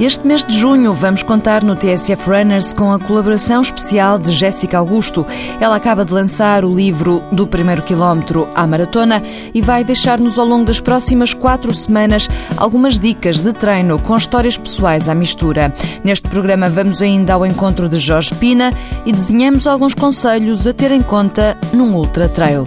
Este mês de junho vamos contar no TSF Runners com a colaboração especial de Jéssica Augusto. Ela acaba de lançar o livro Do Primeiro Quilómetro à Maratona e vai deixar-nos ao longo das próximas quatro semanas algumas dicas de treino com histórias pessoais à mistura. Neste programa vamos ainda ao encontro de Jorge Pina e desenhamos alguns conselhos a ter em conta num ultra trail.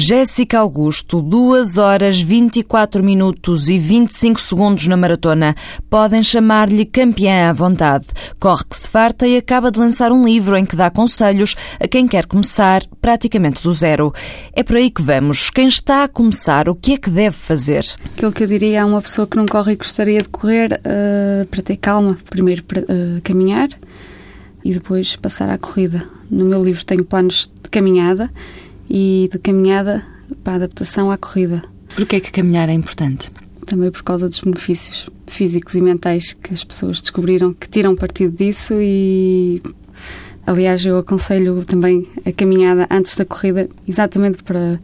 Jéssica Augusto, 2 horas 24 minutos e 25 segundos na maratona. Podem chamar-lhe campeã à vontade. Corre que se farta e acaba de lançar um livro em que dá conselhos a quem quer começar praticamente do zero. É por aí que vamos. Quem está a começar, o que é que deve fazer? Aquilo que eu diria a uma pessoa que não corre e gostaria de correr, uh, para ter calma, primeiro para, uh, caminhar e depois passar à corrida. No meu livro tenho planos de caminhada e de caminhada para a adaptação à corrida. Porquê é que caminhar é importante? Também por causa dos benefícios físicos e mentais que as pessoas descobriram que tiram partido disso e aliás eu aconselho também a caminhada antes da corrida exatamente para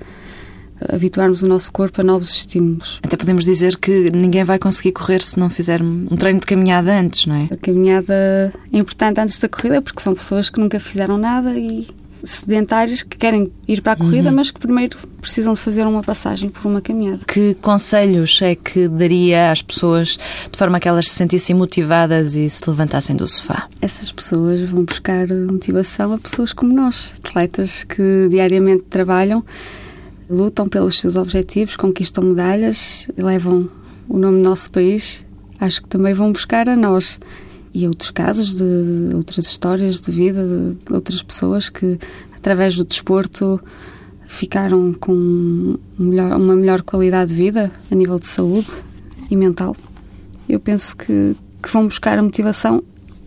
habituarmos o nosso corpo a novos estímulos. Até podemos dizer que ninguém vai conseguir correr se não fizer um treino de caminhada antes, não é? A caminhada é importante antes da corrida porque são pessoas que nunca fizeram nada e sedentários que querem ir para a corrida, uhum. mas que primeiro precisam de fazer uma passagem por uma caminhada. Que conselhos é que daria às pessoas de forma que elas se sentissem motivadas e se levantassem do sofá? Essas pessoas vão buscar motivação a pessoas como nós, atletas que diariamente trabalham, lutam pelos seus objetivos, conquistam medalhas, levam o nome do nosso país. Acho que também vão buscar a nós e outros casos de outras histórias de vida de outras pessoas que, através do desporto, ficaram com melhor, uma melhor qualidade de vida a nível de saúde e mental. Eu penso que, que vão buscar a motivação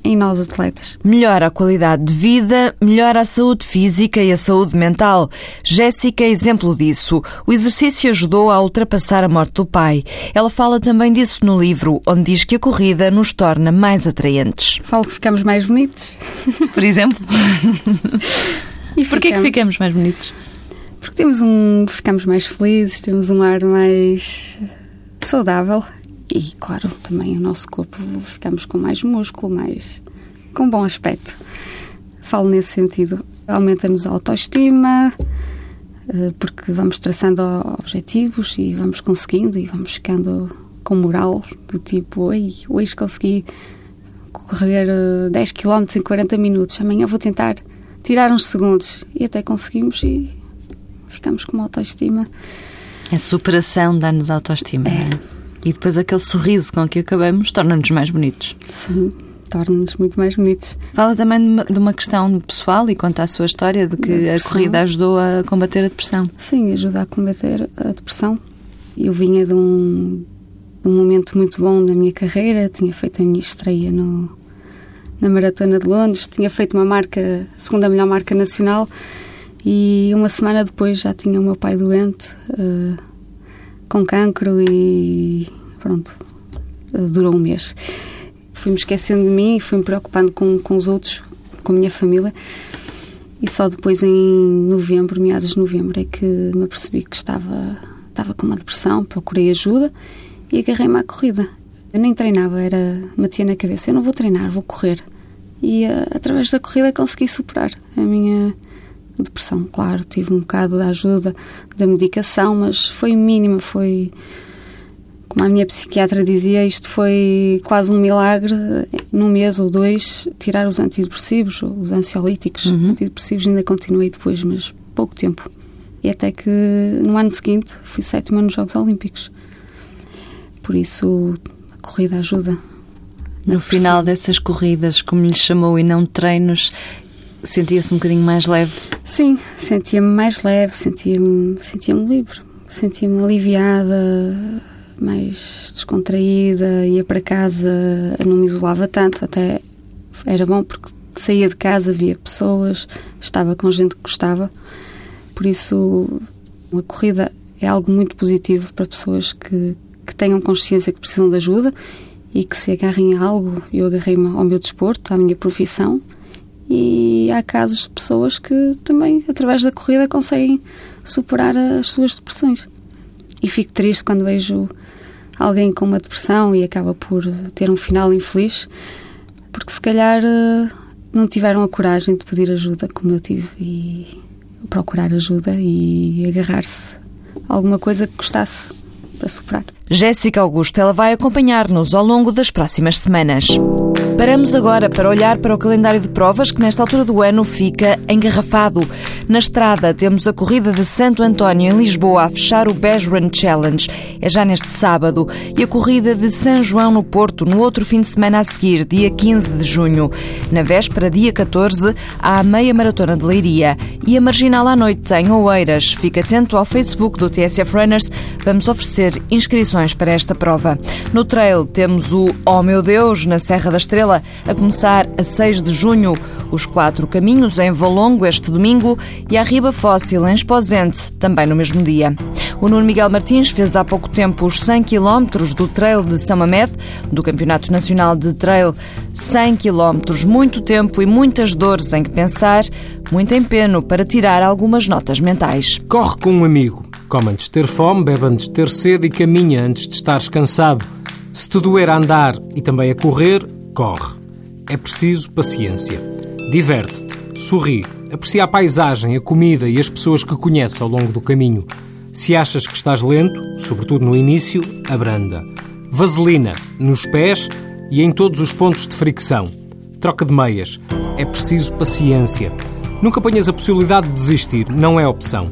em nós atletas. Melhora a qualidade de vida, melhora a saúde física e a saúde mental. Jéssica é exemplo disso. O exercício ajudou a ultrapassar a morte do pai. Ela fala também disso no livro, onde diz que a corrida nos torna mais atraentes. Falo que ficamos mais bonitos. Por exemplo? e porquê que ficamos mais bonitos? Porque temos um, ficamos mais felizes, temos um ar mais saudável e, claro, também o nosso corpo ficamos com mais músculo, mais com bom aspecto. Falo nesse sentido. Aumenta-nos a autoestima, eh, porque vamos traçando objetivos e vamos conseguindo e vamos ficando com moral do tipo, oi, hoje consegui correr 10 km em 40 minutos, amanhã vou tentar tirar uns segundos e até conseguimos e ficamos com uma autoestima. A superação dá-nos autoestima. É. é? E depois aquele sorriso com que acabamos torna-nos mais bonitos. Sim, torna-nos muito mais bonitos. Fala também de uma, de uma, questão pessoal e conta a sua história de que a corrida ajudou a combater a depressão. Sim, ajuda a combater a depressão. Eu vinha de um, de um momento muito bom da minha carreira, tinha feito a minha estreia no, na Maratona de Londres, tinha feito uma marca, a segunda melhor marca nacional e uma semana depois já tinha o meu pai doente. Uh, com cancro e pronto, durou um mês. Fui-me esquecendo de mim e fui-me preocupando com, com os outros, com a minha família. E só depois, em novembro, meados de novembro, é que me apercebi que estava, estava com uma depressão, procurei ajuda e agarrei-me à corrida. Eu nem treinava, era metia na cabeça: eu não vou treinar, vou correr. E uh, através da corrida consegui superar a minha depressão, claro, tive um bocado da ajuda da medicação, mas foi mínima, foi como a minha psiquiatra dizia, isto foi quase um milagre, num mês ou dois, tirar os antidepressivos, os ansiolíticos. Uhum. Antidepressivos ainda continuei depois, mas pouco tempo. E até que no ano seguinte fui sétima nos Jogos Olímpicos. Por isso a corrida ajuda. No final dessas corridas, como lhe chamou, e não treinos, sentia-se um bocadinho mais leve? Sim, sentia-me mais leve, sentia-me sentia livre, sentia-me aliviada, mais descontraída, ia para casa, não me isolava tanto, até era bom porque saía de casa, via pessoas, estava com gente que gostava, por isso a corrida é algo muito positivo para pessoas que, que tenham consciência que precisam de ajuda e que se agarrem a algo. Eu agarrei-me ao meu desporto, à minha profissão e há casos de pessoas que também, através da corrida, conseguem superar as suas depressões. E fico triste quando vejo alguém com uma depressão e acaba por ter um final infeliz, porque se calhar eh, não tiveram a coragem de pedir ajuda como eu tive e procurar ajuda e agarrar-se a alguma coisa que gostasse para superar. Jéssica Augusto, ela vai acompanhar-nos ao longo das próximas semanas. Paramos agora para olhar para o calendário de provas que nesta altura do ano fica engarrafado. Na estrada temos a corrida de Santo António em Lisboa a fechar o Beige Run Challenge. É já neste sábado. E a corrida de São João no Porto no outro fim de semana a seguir, dia 15 de junho. Na véspera, dia 14, há a meia maratona de Leiria. E a marginal à noite em Oeiras. Fica atento ao Facebook do TSF Runners. Vamos oferecer inscrições para esta prova. No trail temos o Oh Meu Deus, na Serra da Estrela A começar a 6 de junho. Os quatro caminhos em Valongo este domingo e a Riba Fóssil em Esposente, também no mesmo dia. O Nuno Miguel Martins fez há pouco tempo os 100 km do Trail de São Mamed, do Campeonato Nacional de Trail. 100 km, muito tempo e muitas dores em que pensar, muito empenho para tirar algumas notas mentais. Corre com um amigo. Come antes de ter fome, bebe antes de ter sede e caminha antes de estares cansado. Se te doer a andar e também a correr, corre. É preciso paciência. Diverte-te, sorri, aprecia a paisagem, a comida e as pessoas que conhece ao longo do caminho. Se achas que estás lento, sobretudo no início, abranda. Vaselina nos pés e em todos os pontos de fricção. Troca de meias. É preciso paciência. Nunca ponhas a possibilidade de desistir, não é opção.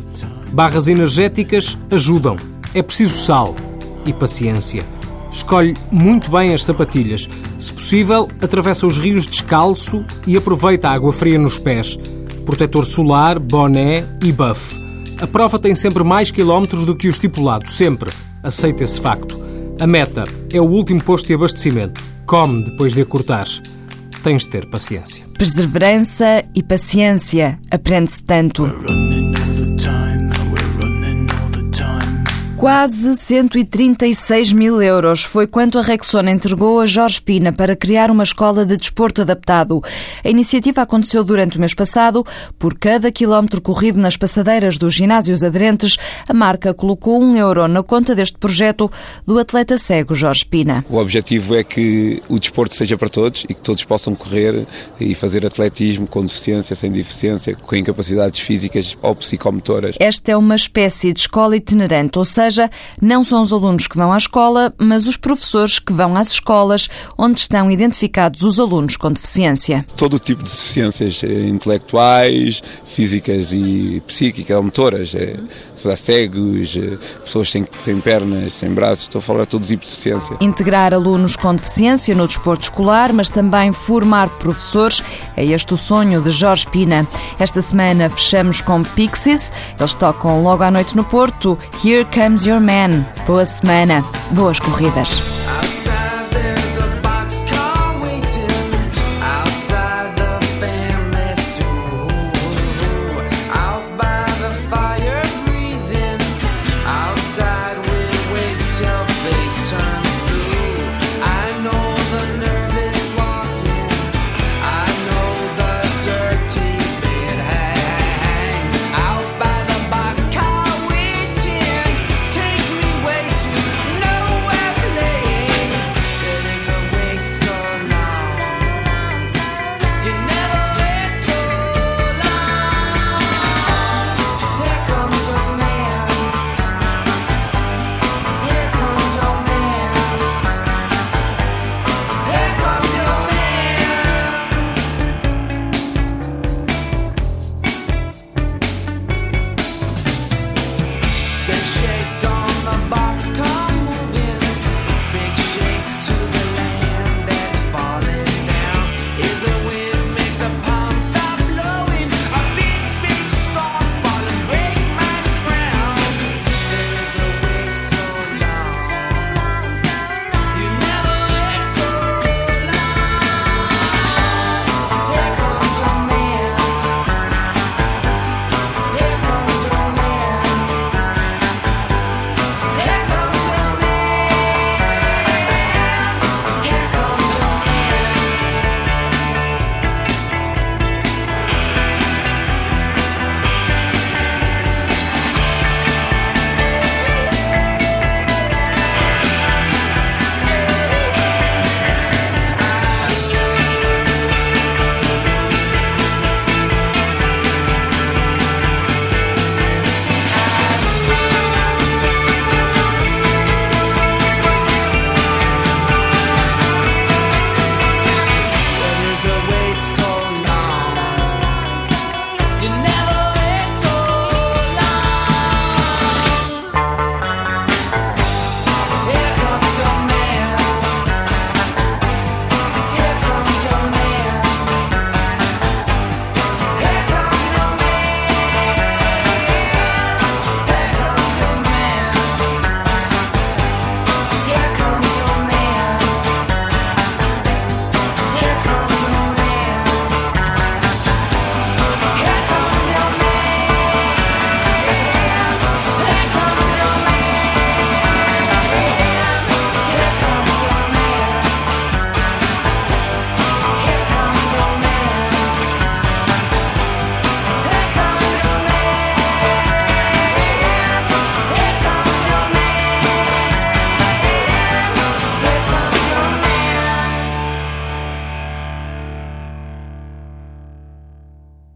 Barras energéticas ajudam. É preciso sal e paciência. Escolhe muito bem as sapatilhas. Se possível, atravessa os rios descalço e aproveita a água fria nos pés. Protetor solar, boné e buff. A prova tem sempre mais quilómetros do que o estipulado, sempre. Aceita esse facto. A meta é o último posto de abastecimento. Come depois de a cortares. Tens de ter paciência. Perseverança e paciência. Aprende-se tanto. Quase 136 mil euros foi quanto a Rexona entregou a Jorge Pina para criar uma escola de desporto adaptado. A iniciativa aconteceu durante o mês passado. Por cada quilómetro corrido nas passadeiras dos ginásios aderentes, a marca colocou um euro na conta deste projeto do atleta cego Jorge Pina. O objetivo é que o desporto seja para todos e que todos possam correr e fazer atletismo com deficiência, sem deficiência, com incapacidades físicas ou psicomotoras. Esta é uma espécie de escola itinerante, ou seja, seja, não são os alunos que vão à escola, mas os professores que vão às escolas onde estão identificados os alunos com deficiência. Todo tipo de deficiências eh, intelectuais, físicas e psíquicas, motoras, é, cegos, eh, pessoas sem, sem pernas, sem braços, estou a falar de todo tipo de deficiência. Integrar alunos com deficiência no desporto escolar, mas também formar professores, é este o sonho de Jorge Pina. Esta semana fechamos com Pixies, eles tocam logo à noite no Porto, Here Comes Your Man. Boa semana, boas corridas.